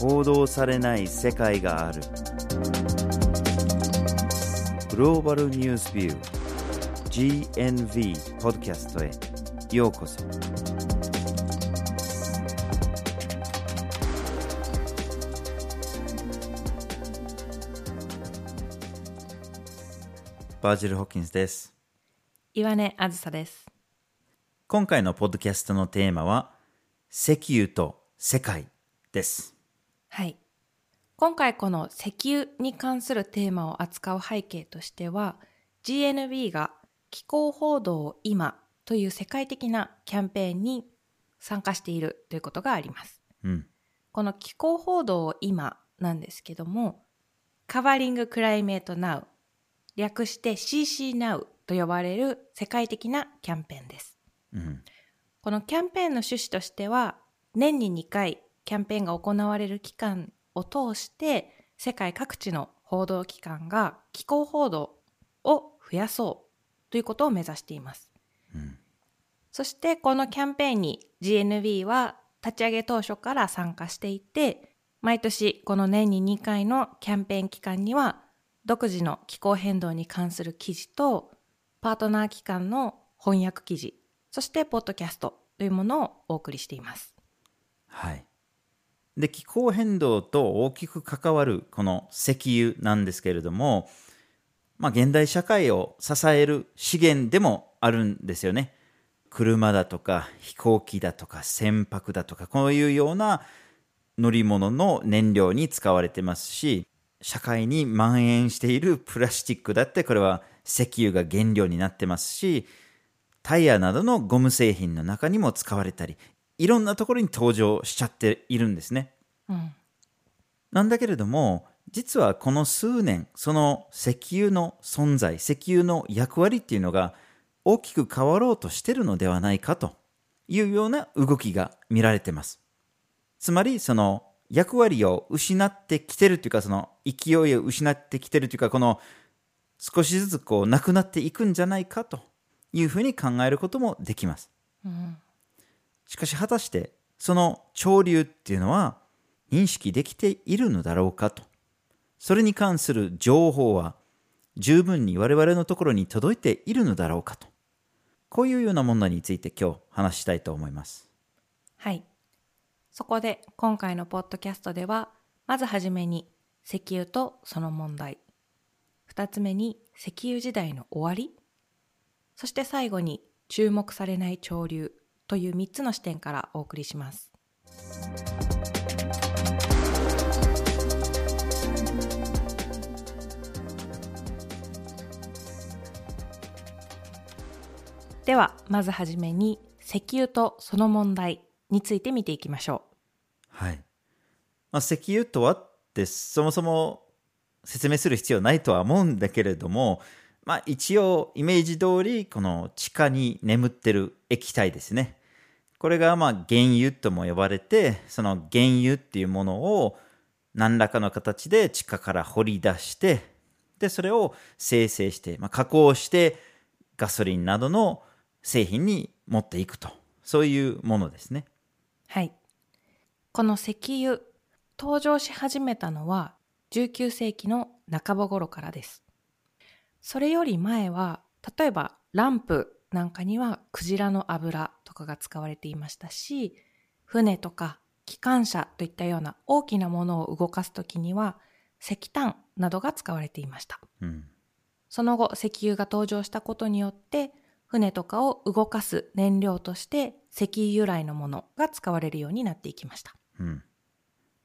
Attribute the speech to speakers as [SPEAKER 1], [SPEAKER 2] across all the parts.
[SPEAKER 1] 報道されない世界がある。グローバルニュースビュー GNV ポッドキャストへようこそ。バージル・ホッキンスです。
[SPEAKER 2] 岩根あずさです。
[SPEAKER 1] 今回のポッドキャストのテーマは石油と世界です
[SPEAKER 2] はい。今回この石油に関するテーマを扱う背景としては、GNB が気候報道を今という世界的なキャンペーンに参加しているということがあります。
[SPEAKER 1] うん
[SPEAKER 2] この気候報道を今なんですけども、Covering Climate Now 略して CC Now と呼ばれる世界的なキャンペーンです。
[SPEAKER 1] うん
[SPEAKER 2] このキャンペーンの趣旨としては年に2回キャンペーンが行われる期間を通して世界各地の報道機関が気候報道を増やそうということを目指しています。
[SPEAKER 1] うん
[SPEAKER 2] そしてこのキャンペーンに GNB は立ち上げ当初から参加していて毎年この年に2回のキャンペーン期間には独自の気候変動に関する記事とパートナー機関の翻訳記事そしてポッドキャストというものをお送りしています。
[SPEAKER 1] はい。で、気候変動と大きく関わるこの石油なんですけれども、まあ、現代社会を支える資源でもあるんですよね。車だとか飛行機だとか船舶だとか、こういうような乗り物の燃料に使われてますし、社会に蔓延しているプラスチックだってこれは石油が原料になってますし、タイヤなどのゴム製品の中にも使われたり、いろんなところに登場しちゃっているんですね。
[SPEAKER 2] うん。
[SPEAKER 1] なんだけれども、実はこの数年、その石油の存在、石油の役割っていうのが大きく変わろうとしてるのではないかというような動きが見られてます。つまり、その役割を失ってきてるというか、その勢いを失ってきてるというか、この少しずつこうなくなっていくんじゃないかというふうに考えることもできます。
[SPEAKER 2] うん。
[SPEAKER 1] しかし果たしてその潮流っていうのは認識できているのだろうかと。それに関する情報は十分に我々のところに届いているのだろうかと。こういうような問題について今日話したいと思います。
[SPEAKER 2] はい。そこで今回のポッドキャストでは、まずはじめに石油とその問題。二つ目に石油時代の終わり。そして最後に注目されない潮流という三つの視点からお送りします。では、まずはじめに石油とその問題について見ていきましょう
[SPEAKER 1] はい。まあ、石油とはってそもそも説明する必要ないとは思うんだけれども、まあ一応イメージ通りこの地下に眠ってる液体ですね。これがまあ原油とも呼ばれて、その原油っていうものを何らかの形で地下から掘り出して、で、それを生成して、まあ、加工してガソリンなどの製品に持っていくと。そういうものですね。
[SPEAKER 2] はい。この石油、登場し始めたのは19世紀の半ば頃からです。それより前は、例えばランプなんかにはクジラの油とかが使われていましたし、船とか機関車といったような大きなものを動かすときには石炭などが使われていました。
[SPEAKER 1] うん。
[SPEAKER 2] その後、石油が登場したことによって、船とかを動かす燃料として石油由来のものが使われるようになっていきました。
[SPEAKER 1] うん。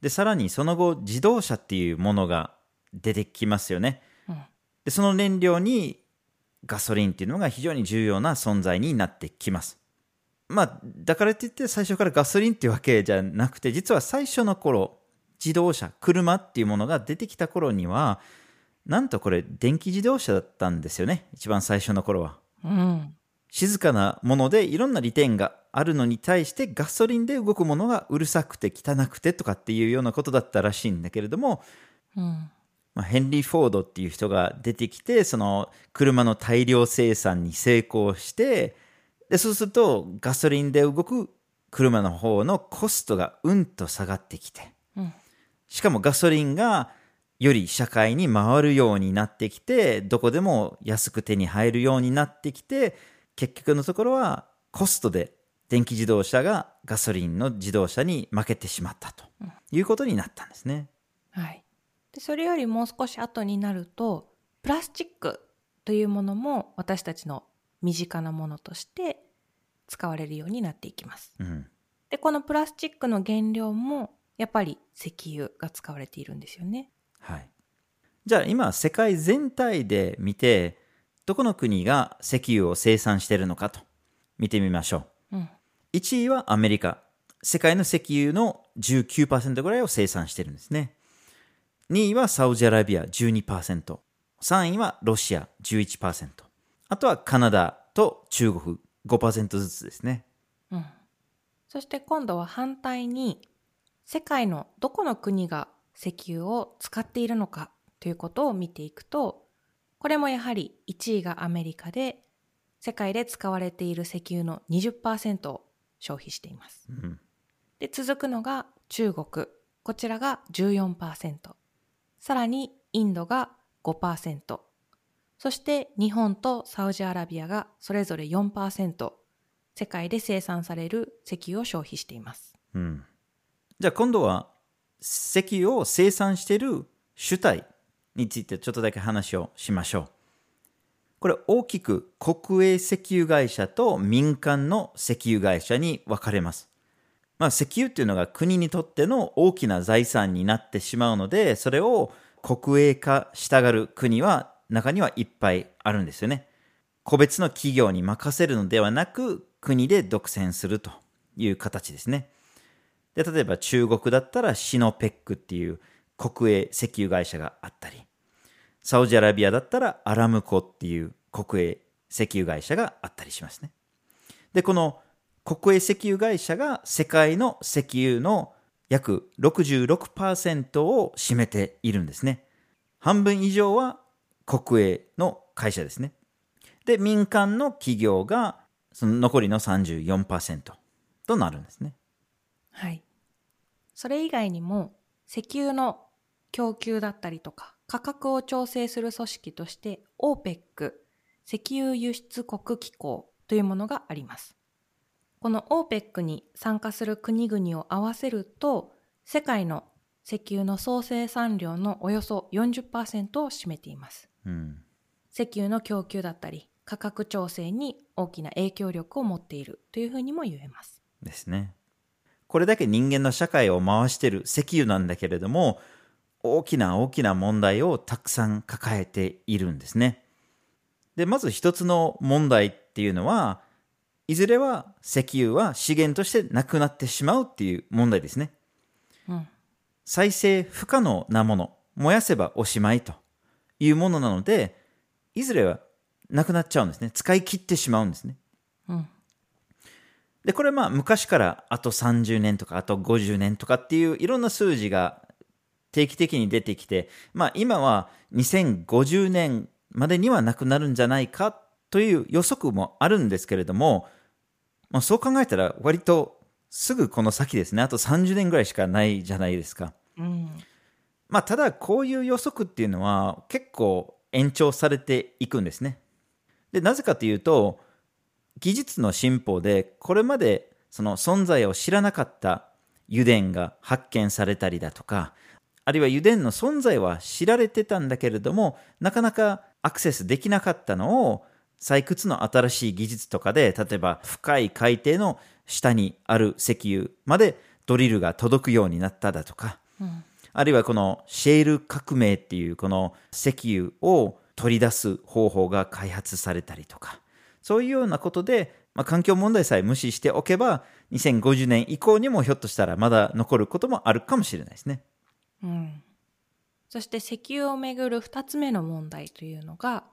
[SPEAKER 1] で、さらにその後、自動車っていうものが出てきますよね。
[SPEAKER 2] うん。
[SPEAKER 1] で、その燃料にガソリンっていうのが非常に重要な存在になってきます。まあ、だからといって最初からガソリンっていうわけじゃなくて、実は最初の頃、自動車、車っていうものが出てきた頃には、なんとこれ電気自動車だったんですよね。一番最初の頃は。
[SPEAKER 2] うん。
[SPEAKER 1] 静かなものでいろんな利点があるのに対してガソリンで動くものがうるさくて汚くてとかっていうようなことだったらしいんだけれども、
[SPEAKER 2] うん。
[SPEAKER 1] まあ、ヘンリー・フォードっていう人が出てきてその車の大量生産に成功してでそうするとガソリンで動く車の方のコストがうんと下がってきて
[SPEAKER 2] うん。
[SPEAKER 1] しかもガソリンがより社会に回るようになってきて、どこでも安く手に入るようになってきて、結局のところはコストで電気自動車がガソリンの自動車に負けてしまったということになったんですね。
[SPEAKER 2] はい。で、それよりもう少し後になると、プラスチックというものも私たちの身近なものとして使われるようになっていきます。
[SPEAKER 1] うん。
[SPEAKER 2] で、このプラスチックの原料もやっぱり石油が使われているんですよね。
[SPEAKER 1] はい。じゃあ今世界全体で見て、どこの国が石油を生産しているのかと見てみましょう。
[SPEAKER 2] うん。
[SPEAKER 1] 1位はアメリカ。世界の石油の19%ぐらいを生産してるんですね。2位はサウジアラビア12%。3位はロシア11%。あとはカナダと中国5%ずつですね。
[SPEAKER 2] うん。そして今度は反対に、世界のどこの国が石油を使っているのかということを見ていくと、これもやはり1位がアメリカで、世界で使われている石油の20%を消費しています。
[SPEAKER 1] うん
[SPEAKER 2] で、続くのが中国。こちらが14%。さらにインドが5%。そして日本とサウジアラビアがそれぞれ4%。世界で生産される石油を消費しています。
[SPEAKER 1] うん。じゃあ今度は石油を生産している主体についてちょっとだけ話をしましょう。これ大きく国営石油会社と民間の石油会社に分かれます。まあ石油っていうのが国にとっての大きな財産になってしまうので、それを国営化したがる国は中にはいっぱいあるんですよね。個別の企業に任せるのではなく国で独占するという形ですね。で、例えば中国だったらシノペックっていう国営石油会社があったり、サウジアラビアだったらアラムコっていう国営石油会社があったりしますね。で、この国営石油会社が世界の石油の約66%を占めているんですね。半分以上は国営の会社ですね。で、民間の企業がその残りの34%となるんですね。
[SPEAKER 2] はい。それ以外にも石油の供給だったりとか価格を調整する組織として OPEC 石油輸出国機構というものがあります。この OPEC に参加する国々を合わせると世界の石油の総生産量のおよそ40%を占めています。
[SPEAKER 1] うん。
[SPEAKER 2] 石油の供給だったり価格調整に大きな影響力を持っているというふうにも言えます。
[SPEAKER 1] ですね。これだけ人間の社会を回している石油なんだけれども、大きな大きな問題をたくさん抱えているんですね。で、まず一つの問題っていうのは、いずれは石油は資源としてなくなってしまうっていう問題ですね。
[SPEAKER 2] うん。
[SPEAKER 1] 再生不可能なもの、燃やせばおしまいというものなので、いずれはなくなっちゃうんですね。使い切ってしまうんですね。
[SPEAKER 2] うん。
[SPEAKER 1] で、これはまあ昔からあと30年とかあと50年とかっていういろんな数字が定期的に出てきて、まあ今は2050年までにはなくなるんじゃないかという予測もあるんですけれども、まあ、そう考えたら割とすぐこの先ですね。あと30年ぐらいしかないじゃないですか。
[SPEAKER 2] うん。
[SPEAKER 1] まあただこういう予測っていうのは結構延長されていくんですね。で、なぜかというと、技術の進歩でこれまでその存在を知らなかった油田が発見されたりだとか、あるいは油田の存在は知られてたんだけれども、なかなかアクセスできなかったのを採掘の新しい技術とかで、例えば深い海底の下にある石油までドリルが届くようになっただとか、
[SPEAKER 2] うん。
[SPEAKER 1] あるいはこのシェール革命っていうこの石油を取り出す方法が開発されたりとか、そういうようなことで、まあ、環境問題さえ無視しておけば、2050年以降にもひょっとしたらまだ残ることもあるかもしれないですね。
[SPEAKER 2] うん。そして石油をめぐる二つ目の問題というのが、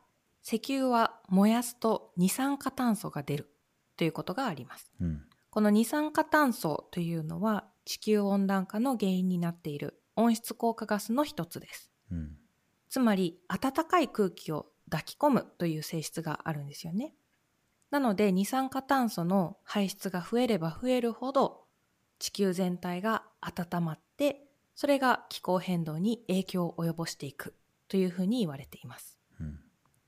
[SPEAKER 2] 石油は燃やすと二酸化炭素が出るということがあります。
[SPEAKER 1] うん。
[SPEAKER 2] この二酸化炭素というのは地球温暖化の原因になっている温室効果ガスの一つです。
[SPEAKER 1] うん。
[SPEAKER 2] つまり暖かい空気を抱き込むという性質があるんですよね。なので二酸化炭素の排出が増えれば増えるほど地球全体が温まってそれが気候変動に影響を及ぼしていくというふうに言われています。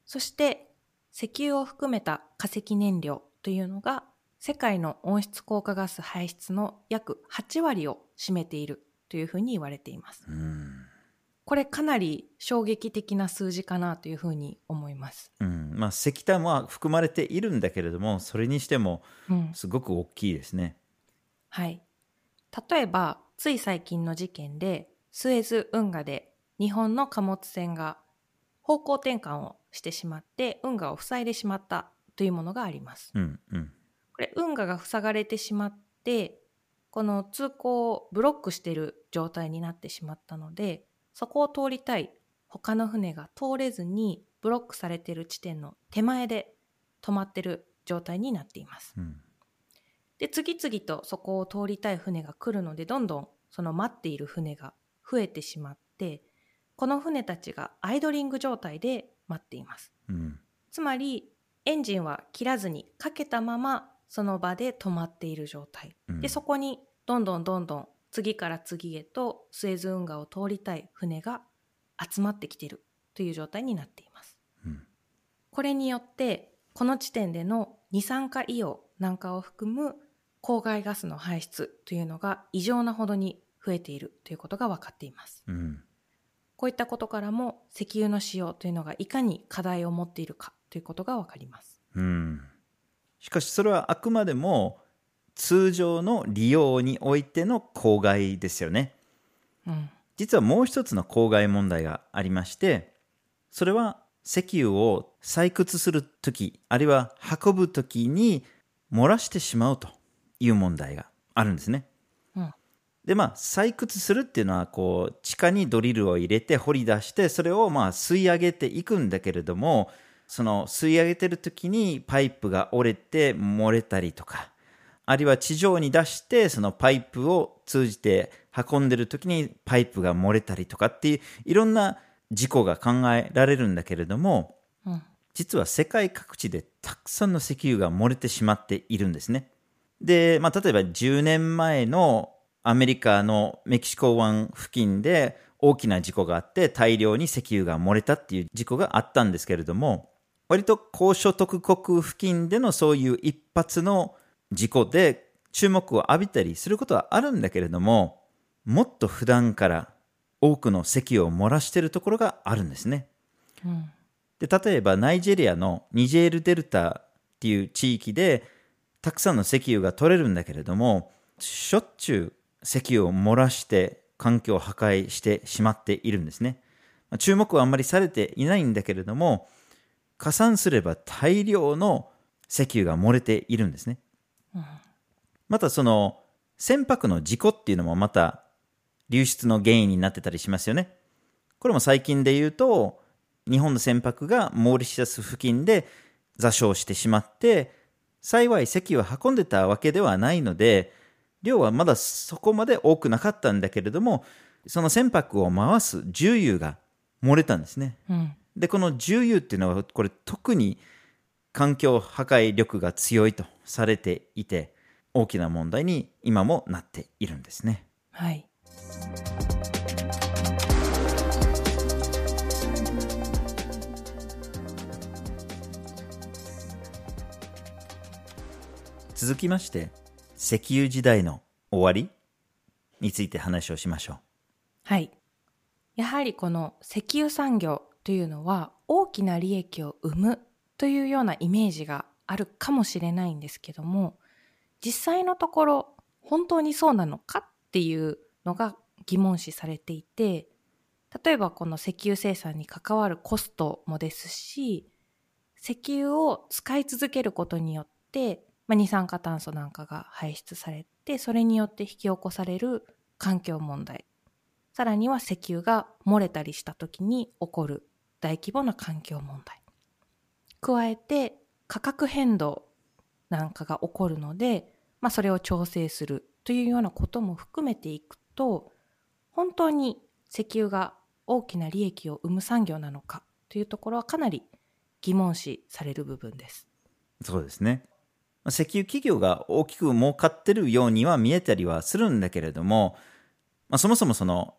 [SPEAKER 1] うん
[SPEAKER 2] そして石油を含めた化石燃料というのが世界の温室効果ガス排出の約8割を占めているというふうに言われています。
[SPEAKER 1] うん
[SPEAKER 2] これかなり衝撃的な数字かなというふうに思います。
[SPEAKER 1] うんまあ、石炭は含まれているんだけれどもそれにしても
[SPEAKER 2] うん、
[SPEAKER 1] すごく大きいですね。
[SPEAKER 2] はい。例えば、つい最近の事件で、スエズ運河で日本の貨物船が方向転換をしてしまって運河を塞いでしまったというものがあります。
[SPEAKER 1] うんうん
[SPEAKER 2] これ運河が塞がれてしまってこの通行をブロックしている状態になってしまったのでそこを通りたい他の船が通れずにブロックされている地点の手前で止まってる状態になっています。
[SPEAKER 1] うん
[SPEAKER 2] で次々とそこを通りたい船が来るのでどんどんその待っている船が増えてしまってこの船たちがアイドリング状態で待っています。
[SPEAKER 1] うん。
[SPEAKER 2] つまりエンジンは切らずにかけたままその場で止まっている状態、
[SPEAKER 1] うん。
[SPEAKER 2] でそこにどんどんどんどん次から次へとスエズ運河を通りたい船が集まってきているという状態になっています。
[SPEAKER 1] うん。
[SPEAKER 2] これによってこの地点での二酸化硫黄なんかを含む公害ガスの排出というのが異常なほどに増えているということが分かっています。
[SPEAKER 1] うん
[SPEAKER 2] こういったことからも石油の使用というのがいかに課題を持っているかということが分かります
[SPEAKER 1] うんしかしそれはあくまでも通常の利用においての公害ですよね。
[SPEAKER 2] うん
[SPEAKER 1] 実はもう一つの公害問題がありましてそれは石油を採掘するときあるいは運ぶときに漏らしてしまうという問題があるんですね。
[SPEAKER 2] うん
[SPEAKER 1] でまあ採掘するっていうのはこう地下にドリルを入れて掘り出してそれをまあ吸い上げていくんだけれどもその吸い上げてる時にパイプが折れて漏れたりとかあるいは地上に出してそのパイプを通じて運んでる時にパイプが漏れたりとかっていういろんな事故が考えられるんだけれども
[SPEAKER 2] うん
[SPEAKER 1] 実は世界各地でたくさんの石油が漏れてしまっているんですね。で、まあ、例えば10年前のアメリカのメキシコ湾付近で大きな事故があって大量に石油が漏れたっていう事故があったんですけれども割と高所得国付近でのそういう一発の事故で注目を浴びたりすることはあるんだけれどももっと普段から多くの石油を漏らしているところがあるんですね。
[SPEAKER 2] うん
[SPEAKER 1] で例えばナイジェリアのニジェールデルタっていう地域でたくさんの石油が取れるんだけれどもしょっちゅう石油を漏らして環境を破壊してしまっているんですね。まあ注目はあんまりされていないんだけれども加算すれば大量の石油が漏れているんですね。
[SPEAKER 2] うん。
[SPEAKER 1] またその船舶の事故っていうのもまた流出の原因になってたりしますよね。これも最近で言うと日本の船舶がモーリシャス付近で座礁してしまって幸い石油を運んでたわけではないので量はまだそこまで多くなかったんだけれどもその船舶を回す重油が漏れたんですね。
[SPEAKER 2] うん
[SPEAKER 1] でこの重油っていうのはこれ特に環境破壊力が強いとされていて大きな問題に今もなっているんですね。
[SPEAKER 2] はい
[SPEAKER 1] 続きまして石油時代の終わりについて話をしましょう。
[SPEAKER 2] はい。やはりこの石油産業というのは大きな利益を生むというようなイメージがあるかもしれないんですけども実際のところ本当にそうなのかっていうのが疑問視されていて例えばこの石油生産に関わるコストもですし石油を使い続けることによって、まあ、二酸化炭素なんかが排出されてそれによって引き起こされる環境問題さらには石油が漏れたりした時に起こる大規模な環境問題加えて価格変動なんかが起こるので、まあ、それを調整するというようなことも含めていくと本当に石油が大きな利益を生む産業なのかというところはかなり疑問視される部分です。
[SPEAKER 1] そうですね。石油企業が大きく儲かってるようには見えたりはするんだけれどもまあ、そもそもその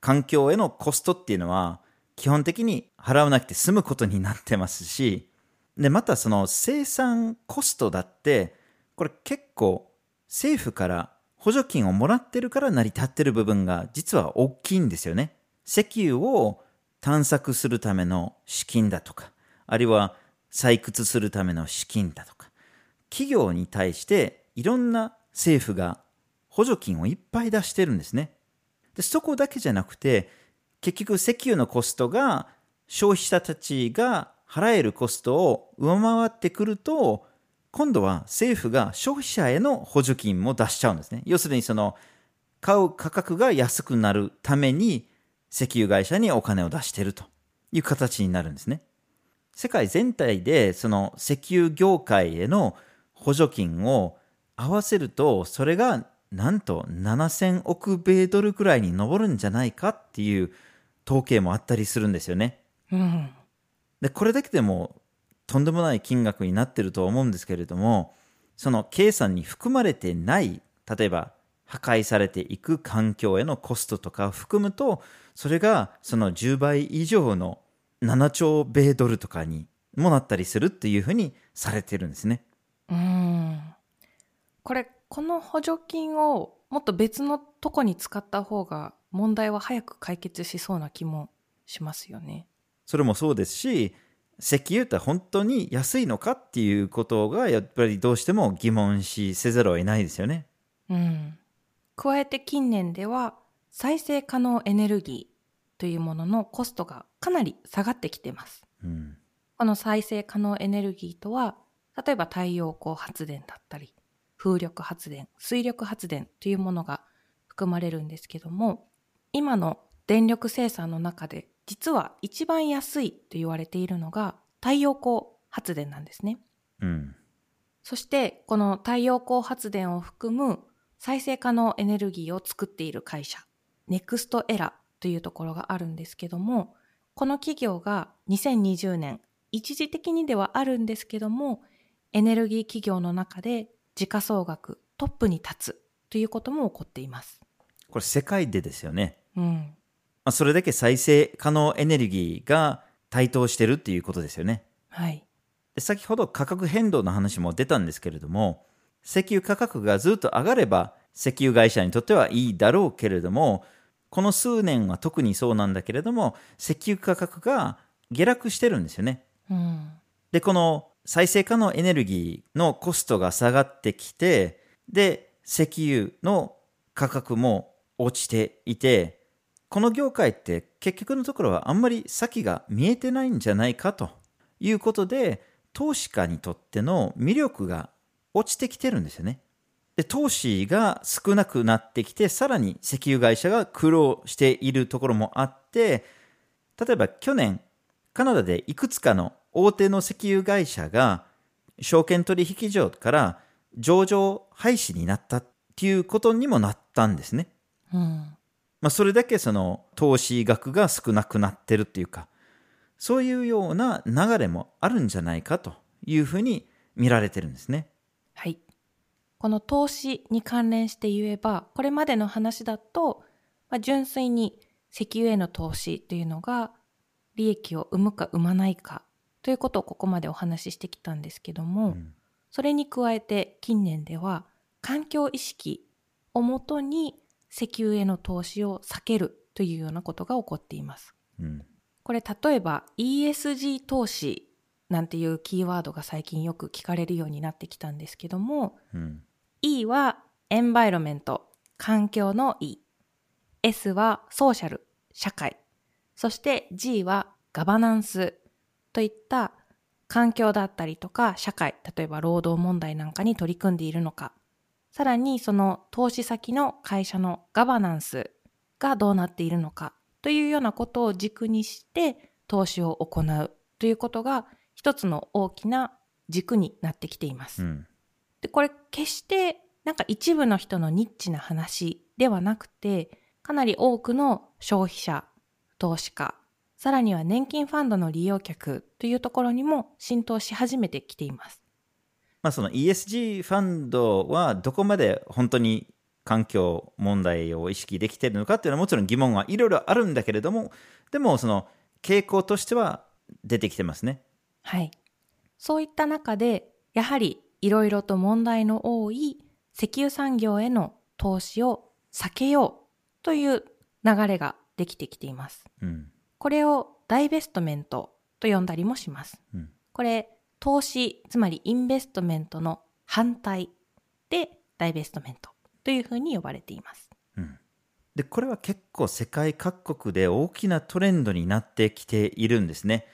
[SPEAKER 1] 環境へのコストっていうのは基本的に払わなくて済むことになってますし、で、またその生産コストだって、これ結構政府から補助金をもらってるから成り立ってる部分が実は大きいんですよね。石油を探索するための資金だとか、あるいは採掘するための資金だとか、企業に対していろんな政府が補助金をいっぱい出してるんですね。でそこだけじゃなくて、結局石油のコストが消費者たちが払えるコストを上回ってくると、今度は政府が消費者への補助金も出しちゃうんですね。要するにその買う価格が安くなるために石油会社にお金を出してるという形になるんですね。世界全体でその石油業界への補助金を合わせるとそれがなんと7000億米ドルくらいに上るんじゃないかっていう統計もあったりするんですよね。
[SPEAKER 2] うん、
[SPEAKER 1] で、これだけでもとんでもない金額になってると思うんですけれども、その計算に含まれてない、例えば破壊されていく環境へのコストとかを含むと、それがその10倍以上の7兆米ドルとかにもなったりするっていうふうにされてるんですね。
[SPEAKER 2] うん。これ、この補助金をもっと別のとこに使った方が問題は早く解決しそうな気もしますよね。
[SPEAKER 1] それもそうですし、石油って本当に安いのかっていうことがやっぱりどうしても疑問視せざるを得ないですよね。
[SPEAKER 2] うん。加えて近年では再生可能エネルギーというもののコストがかなり下がってきてます。
[SPEAKER 1] うん、
[SPEAKER 2] この再生可能エネルギーとは例えば太陽光発電だったり風力発電水力発電というものが含まれるんですけども今の電力生産の中で実は一番安いと言われているのが太陽光発電なんですね。
[SPEAKER 1] うん、
[SPEAKER 2] そしてこの太陽光発電を含む再生可能エネルギーを作っている会社、ネクストエラというところがあるんですけども、この企業が2020年、一時的にではあるんですけども、エネルギー企業の中で時価総額トップに立つということも起こっています。
[SPEAKER 1] これ世界でですよね。
[SPEAKER 2] うん。
[SPEAKER 1] まあ、それだけ再生可能エネルギーが台頭してるっていうことですよね。
[SPEAKER 2] はい。
[SPEAKER 1] で先ほど価格変動の話も出たんですけれども、石油価格がずっと上がれば石油会社にとってはいいだろうけれども、この数年は特にそうなんだけれども、石油価格が下落してるんですよね。
[SPEAKER 2] うん、
[SPEAKER 1] で、この再生可能エネルギーのコストが下がってきて、で、石油の価格も落ちていて、この業界って結局のところはあんまり先が見えてないんじゃないかということで、投資家にとっての魅力が落ちてきてるんですよね。で、投資が少なくなってきて、さらに石油会社が苦労しているところもあって、例えば去年、カナダでいくつかの大手の石油会社が証券取引所から上場廃止になったっていうことにもなったんですね。
[SPEAKER 2] うん
[SPEAKER 1] まあ、それだけその投資額が少なくなってるっていうか、そういうような流れもあるんじゃないかというふうに見られてるんですね。
[SPEAKER 2] はい。この投資に関連して言えば、これまでの話だと、まあ、純粋に石油への投資というのが利益を生むか生まないかということをここまでお話ししてきたんですけども、うん、それに加えて近年では環境意識をもとに石油への投資を避けるというようなことが起こっています。
[SPEAKER 1] うん、
[SPEAKER 2] これ例えば ESG 投資なんていうキーワードが最近よく聞かれるようになってきたんですけども、
[SPEAKER 1] うん、
[SPEAKER 2] E はエンバイロメント、環境の E。S はソーシャル、社会。そして G はガバナンスといった環境だったりとか社会、例えば労働問題なんかに取り組んでいるのかさらにその投資先の会社のガバナンスがどうなっているのかというようなことを軸にして投資を行うということが一つの大きな軸になってきています。
[SPEAKER 1] うん、
[SPEAKER 2] でこれ決してなんか一部の人のニッチな話ではなくてかなり多くの消費者、投資家、さらには年金ファンドの利用客というところにも浸透し始めてきています。
[SPEAKER 1] まあ、その ESG ファンドはどこまで本当に環境問題を意識できているのかっていうのはもちろん疑問はいろいろあるんだけれども、でもその傾向としては出てきてますね。
[SPEAKER 2] はい。そういった中で、やはりいろいろと問題の多い石油産業への投資を避けようという流れができてきています。
[SPEAKER 1] うん。
[SPEAKER 2] これをダイベストメントと呼んだりもします。
[SPEAKER 1] うん。
[SPEAKER 2] これ、投資、つまりインベストメントの反対でダイベストメントというふうに呼ばれています。
[SPEAKER 1] うん。で、これは結構世界各国で大きなトレンドになってきているんですね。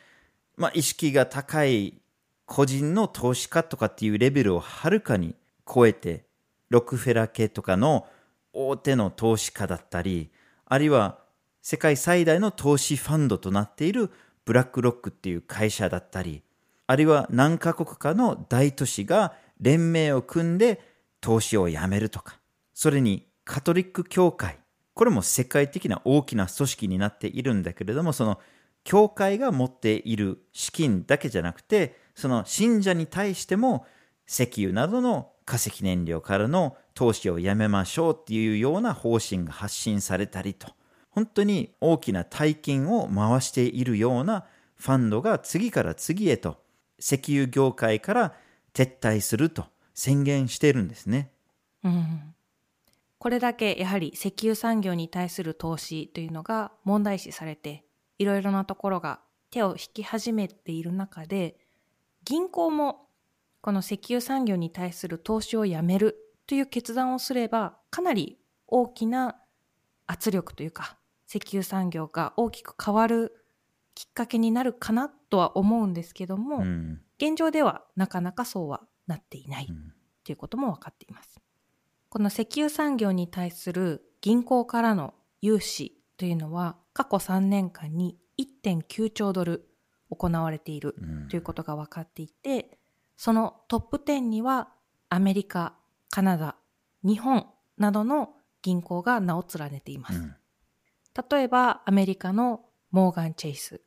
[SPEAKER 1] まあ、意識が高い個人の投資家とかっていうレベルをはるかに超えて、ロックフェラー系とかの大手の投資家だったり、あるいは世界最大の投資ファンドとなっているブラックロックっていう会社だったり、あるいは何カ国かの大都市が連盟を組んで投資をやめるとか、それにカトリック教会、これも世界的な大きな組織になっているんだけれども、その教会が持っている資金だけじゃなくて、その信者に対しても石油などの化石燃料からの投資をやめましょうっていうような方針が発信されたりと、本当に大きな大金を回しているようなファンドが次から次へと石油業界から撤退すると宣言してるんですね。
[SPEAKER 2] うん。これだけやはり石油産業に対する投資というのが問題視されて、いろいろなところが手を引き始めている中で、銀行もこの石油産業に対する投資をやめるという決断をすれば、かなり大きな圧力というか、石油産業が大きく変わるきっかけになるかなとは思うんですけども、
[SPEAKER 1] うん
[SPEAKER 2] 現状ではなかなかそうはなっていない
[SPEAKER 1] うん
[SPEAKER 2] ということも分かっています。この石油産業に対する銀行からの融資というのは過去3年間に1.9兆ドル行われている
[SPEAKER 1] うん
[SPEAKER 2] ということが分かっていて、そのトップ10にはアメリカ、カナダ、日本などの銀行が名を連ねています。
[SPEAKER 1] うん
[SPEAKER 2] 例えばアメリカのモーガン・チェイス、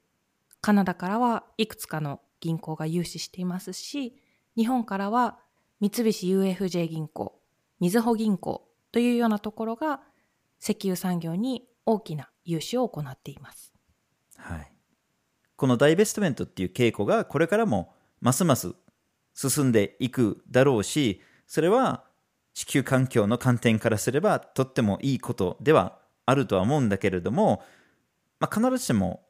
[SPEAKER 2] カナダからはいくつかの銀行が融資していますし、日本からは三菱 UFJ 銀行、みずほ銀行というようなところが石油産業に大きな融資を行っています。
[SPEAKER 1] はい、このダイベストメントっていう傾向がこれからもますます進んでいくだろうしそれは地球環境の観点からすればとってもいいことではあるとは思うんだけれども、まあ、必ずしも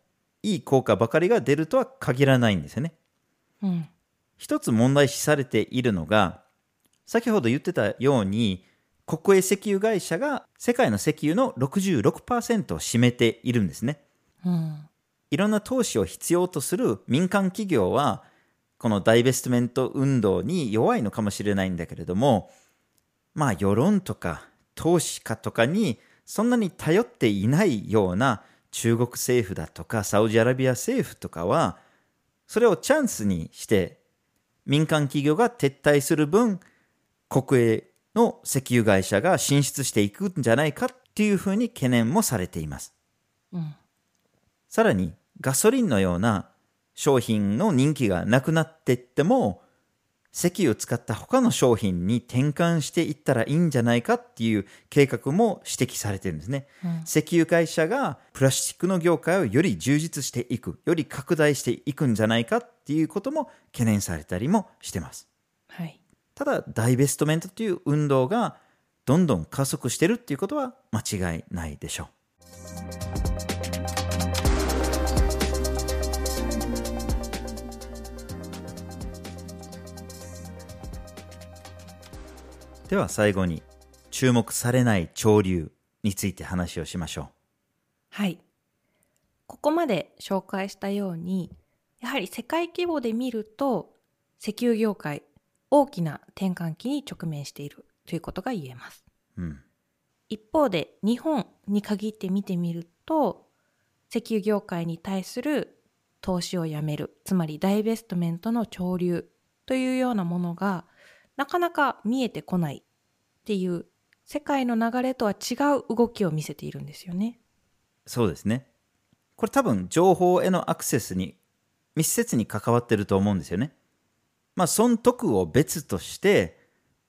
[SPEAKER 1] いい効果ばかりが出るとは限らないんですよね。
[SPEAKER 2] うん。
[SPEAKER 1] 一つ問題視されているのが先ほど言ってたように国営石油会社が世界の石油の66%を占めているんですね。
[SPEAKER 2] うん。
[SPEAKER 1] いろんな投資を必要とする民間企業は、このダイベストメント運動に弱いのかもしれないんだけれども、まあ世論とか投資家とかにそんなに頼っていないような中国政府だとかサウジアラビア政府とかは、それをチャンスにして民間企業が撤退する分、国営の石油会社が進出していくんじゃないかっていうふうに懸念もされています。
[SPEAKER 2] うん。
[SPEAKER 1] さらにガソリンのような商品の人気がなくなっていっても石油を使った他の商品に転換していったらいいんじゃないかっていう計画も指摘されてるんですね。
[SPEAKER 2] うん
[SPEAKER 1] 石油会社がプラスチックの業界をより充実していく、より拡大していくんじゃないかっていうことも懸念されたりもしてます。
[SPEAKER 2] はい。
[SPEAKER 1] ただ、ダイベストメントという運動がどんどん加速してるっていうことは間違いないでしょう。では最後に注目されない潮流について話をしましょ
[SPEAKER 2] はい。ここまで紹介したように、やはり世界規模で見ると、石油業界、大きな転換期に直面しているということが言えます。
[SPEAKER 1] う。うん。
[SPEAKER 2] 一方で、日本に限って見てみると、石油業界に対する投資をやめる、つまりダイベストメントの潮流というようなものが、なかなか見えてこないっていう、世界の流れとは違う動きを見せているんですよね。
[SPEAKER 1] そうですね。これ多分情報へのアクセスに密接に関わってると思うんですよね。まあ損得を別として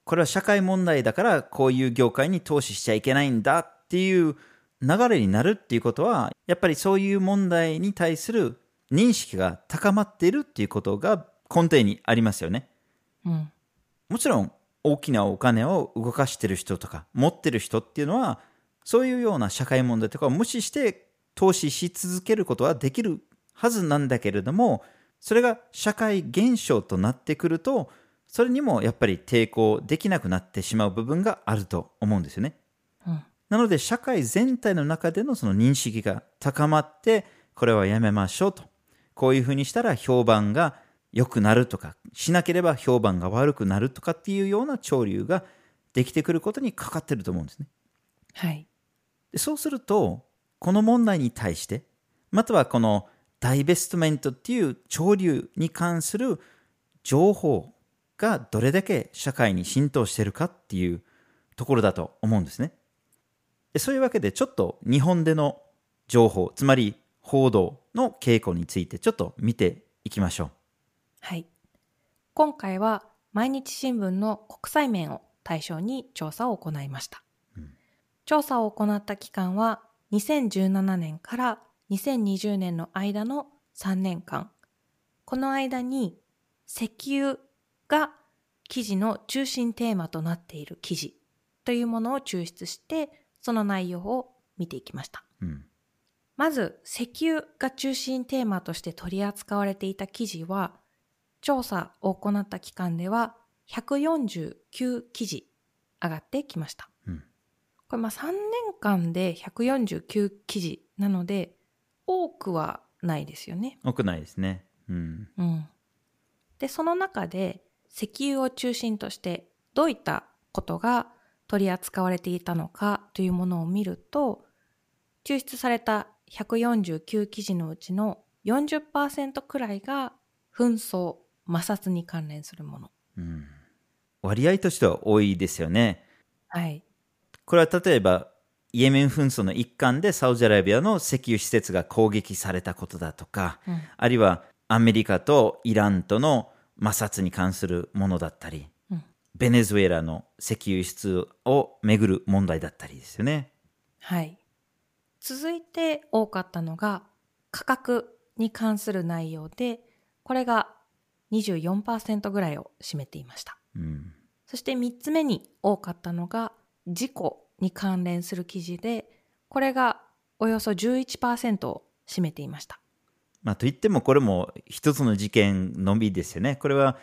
[SPEAKER 1] これは社会問題だからこういう業界に投資しちゃいけないんだっていう流れになるっていうことはやっぱりそういう問題に対する認識が高まっているっていうことが根底にありますよね。
[SPEAKER 2] うん。
[SPEAKER 1] もちろん大きなお金を動かしてる人とか持ってる人っていうのはそういうような社会問題とかを無視して投資し続けることはできるはずなんだけれどもそれが社会現象となってくるとそれにもやっぱり抵抗できなくなってしまう部分があると思うんですよね。
[SPEAKER 2] うん。
[SPEAKER 1] なので社会全体の中でのその認識が高まってこれはやめましょうとこういうふうにしたら評判が良くなるとかしなければ評判が悪くなるとかっていうような潮流ができてくることにかかってると思うんですね。
[SPEAKER 2] はい。
[SPEAKER 1] でそうするとこの問題に対してまたはこのダイベストメントっていう潮流に関する情報がどれだけ社会に浸透してるかっていうところだと思うんですね。でそういうわけでちょっと日本での情報つまり報道の傾向についてちょっと見ていきましょう
[SPEAKER 2] はい。今回は毎日新聞の国際面を対象に調査を行いました。調査を行った期間は2017年から2020年の間の3年間。この間に石油が記事の中心テーマとなっている記事というものを抽出してその内容を見ていきました。
[SPEAKER 1] うん
[SPEAKER 2] まず、石油が中心テーマとして取り扱われていた記事は、調査を行った期間では149記事上がってきました。
[SPEAKER 1] うん
[SPEAKER 2] これまあ3年間で149記事なので、多くはないですよね。
[SPEAKER 1] 多くないですねうん
[SPEAKER 2] うん。で、その中で石油を中心としてどういったことが取り扱われていたのかというものを見ると、抽出された149記事のうちの40%くらいが紛争、摩擦に関連するもの。
[SPEAKER 1] うん割合としては多いですよね
[SPEAKER 2] はい。
[SPEAKER 1] これは例えばイエメン紛争の一環でサウジアラビアの石油施設が攻撃されたことだとか、
[SPEAKER 2] うん
[SPEAKER 1] あるいはアメリカとイランとの摩擦に関するものだったり、
[SPEAKER 2] うん
[SPEAKER 1] ベネズエラの石油輸出をめぐる問題だったりですよね。
[SPEAKER 2] はい。続いて多かったのが価格に関する内容で、これが24%ぐらいを占めていました。
[SPEAKER 1] うん
[SPEAKER 2] そして3つ目に多かったのが事故に関連する記事で、これがおよそ11%を占めていました。
[SPEAKER 1] まあ、といってもこれも一つの事件のみですよね。これは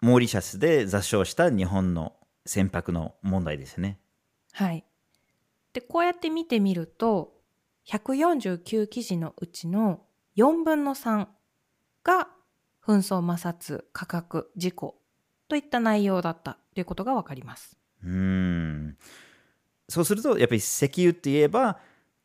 [SPEAKER 1] モーリシャスで座礁した日本の船舶の問題ですね。
[SPEAKER 2] はい。で、こうやって見てみると、149記事のうちの4分の3が紛争摩擦、価格、事故といった内容だったということがわかります。
[SPEAKER 1] うーんそうするとやっぱり石油って言えば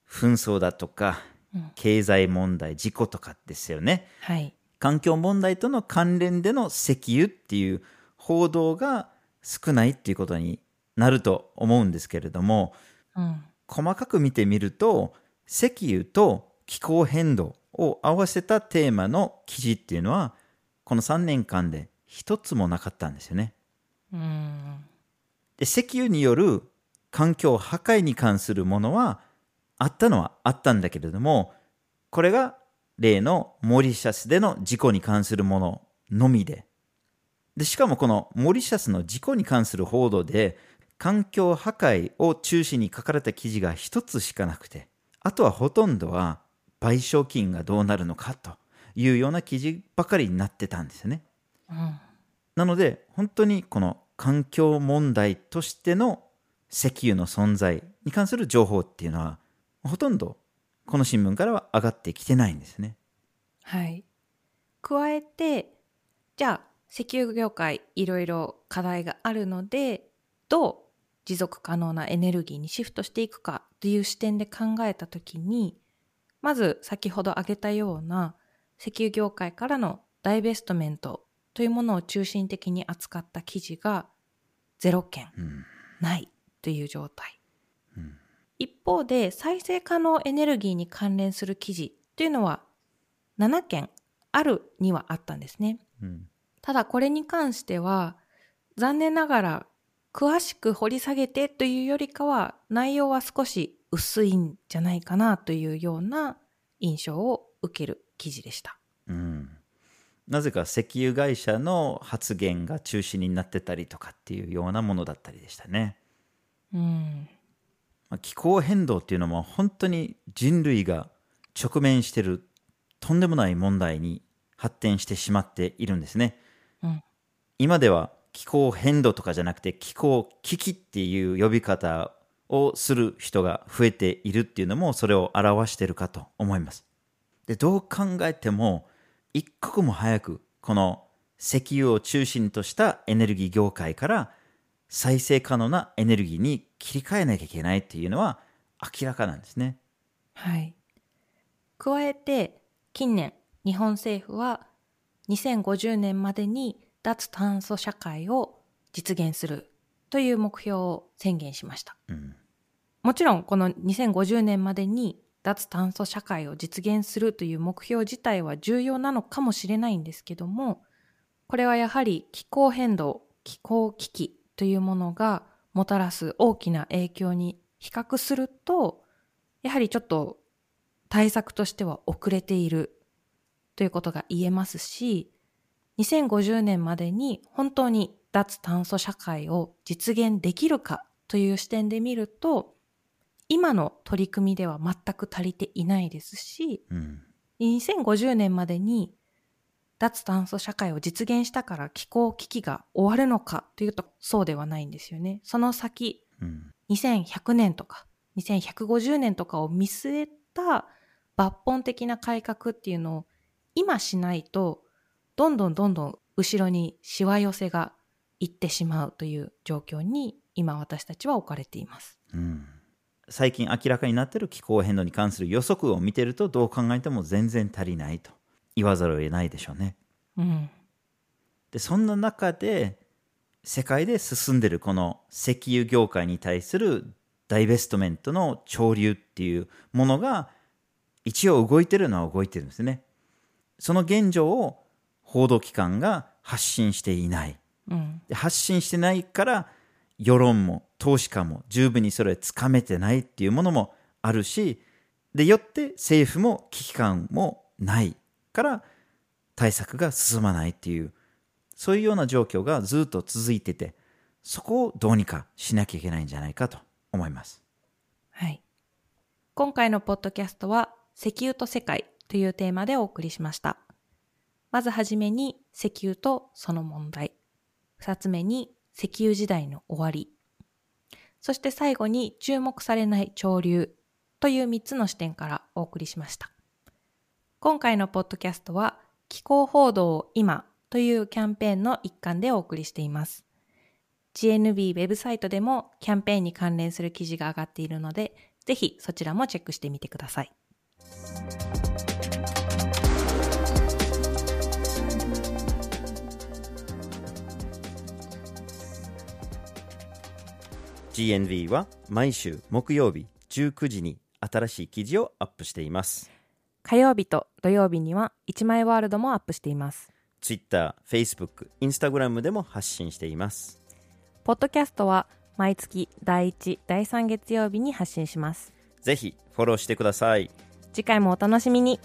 [SPEAKER 1] 紛争だとか
[SPEAKER 2] うん
[SPEAKER 1] 経済問題事故とかですよね
[SPEAKER 2] はい。
[SPEAKER 1] 環境問題との関連での石油っていう報道が少ないっていうことになると思うんですけれども
[SPEAKER 2] うん。
[SPEAKER 1] 細かく見てみると石油と気候変動を合わせたテーマの記事っていうのはこの3年間で一つもなかったんですよね。
[SPEAKER 2] うん。
[SPEAKER 1] で石油による環境破壊に関するものはあったのはあったんだけれどもこれが例のモリシャスでの事故に関するもののみででしかもこのモリシャスの事故に関する報道で環境破壊を中心に書かれた記事が一つしかなくてあとはほとんどは賠償金がどうなるのかというような記事ばかりになってたんですよね。
[SPEAKER 2] うん。
[SPEAKER 1] なので本当にこの環境問題としての石油の存在に関する情報っていうのはほとんどこの新聞からは上がってきてないんですね。
[SPEAKER 2] はい。加えて、じゃあ、石油業界いろいろ課題があるので、どう持続可能なエネルギーにシフトしていくかという視点で考えたときに、まず先ほど挙げたような石油業界からのダイベストメントというものを中心的に扱った記事が0件
[SPEAKER 1] うん
[SPEAKER 2] ないという状態。一方で再生可能エネルギーに関連する記事というのは7件あるにはあったんですね。
[SPEAKER 1] うん
[SPEAKER 2] ただこれに関しては残念ながら詳しく掘り下げてというよりかは内容は少し薄いんじゃないかなというような印象を受ける記事でした。
[SPEAKER 1] うん、なぜか石油会社の発言が中心になってたりとかっていうようなものだったりでしたね。
[SPEAKER 2] うん、
[SPEAKER 1] まあ気候変動っていうのも本当に人類が直面しているとんでもない問題に発展してしまっているんですね。
[SPEAKER 2] うん
[SPEAKER 1] 今では気候変動とかじゃなくて気候危機っていう呼び方をする人が増えているっていうのもそれを表しているかと思います。でどう考えても一刻も早くこの石油を中心としたエネルギー業界から再生可能なエネルギーに切り替えなきゃいけないっていうのは明らかなんですね。
[SPEAKER 2] はい。加えて近年日本政府は2050年までに脱炭素社会を実現するという目標を宣言しました。
[SPEAKER 1] うん
[SPEAKER 2] もちろんこの2050年までに脱炭素社会を実現するという目標自体は重要なのかもしれないんですけども、これはやはり気候変動、気候危機というものがもたらす大きな影響に比較すると、やはりちょっと対策としては遅れているということが言えますし、2050年までに本当に脱炭素社会を実現できるかという視点で見ると、今の取り組みでは全く足りていないですし、
[SPEAKER 1] うん
[SPEAKER 2] 2050年までに脱炭素社会を実現したから気候危機が終わるのかというとそうではないんですよね。その先、
[SPEAKER 1] うん
[SPEAKER 2] 2100年とか2150年とかを見据えた抜本的な改革っていうのを今しないとどんどんどんどん後ろにしわ寄せがいってしまうという状況に今私たちは置かれています。
[SPEAKER 1] うん最近明らかになっている気候変動に関する予測を見てるとどう考えても全然足りないと言わざるを得ないでしょうね。
[SPEAKER 2] うん。
[SPEAKER 1] でそんな中で世界で進んでるこの石油業界に対するダイベストメントの潮流っていうものが一応動いてるのは動いてるんですね。その現状を報道機関が発信していない。
[SPEAKER 2] うん。
[SPEAKER 1] で発信してないから世論も投資家も十分にそれつかめてないっていうものもあるしでよって政府も危機感もないから対策が進まないっていうそういうような状況がずっと続いててそこをどうにかしなきゃいけないんじゃないかと思います。
[SPEAKER 2] はい。今回のポッドキャストは石油と世界というテーマでお送りしました。まずはじめに石油とその問題。二つ目に石油時代の終わり。そして最後に注目されない潮流という三つの視点からお送りしました。今回のポッドキャストは気候報道を今というキャンペーンの一環でお送りしています。GNB ウェブサイトでもキャンペーンに関連する記事が上がっているので、ぜひそちらもチェックしてみてください。
[SPEAKER 1] GNV は毎週木曜日19時に新しい記事をアップしています。
[SPEAKER 2] 火曜日と土曜日には1枚ワールドもアップしています。
[SPEAKER 1] Twitter、Facebook、Instagram でも発信しています。
[SPEAKER 2] ポッドキャストは毎月第1、第3月曜日に発信します。
[SPEAKER 1] ぜひフォローしてください。
[SPEAKER 2] 次回もお楽しみに。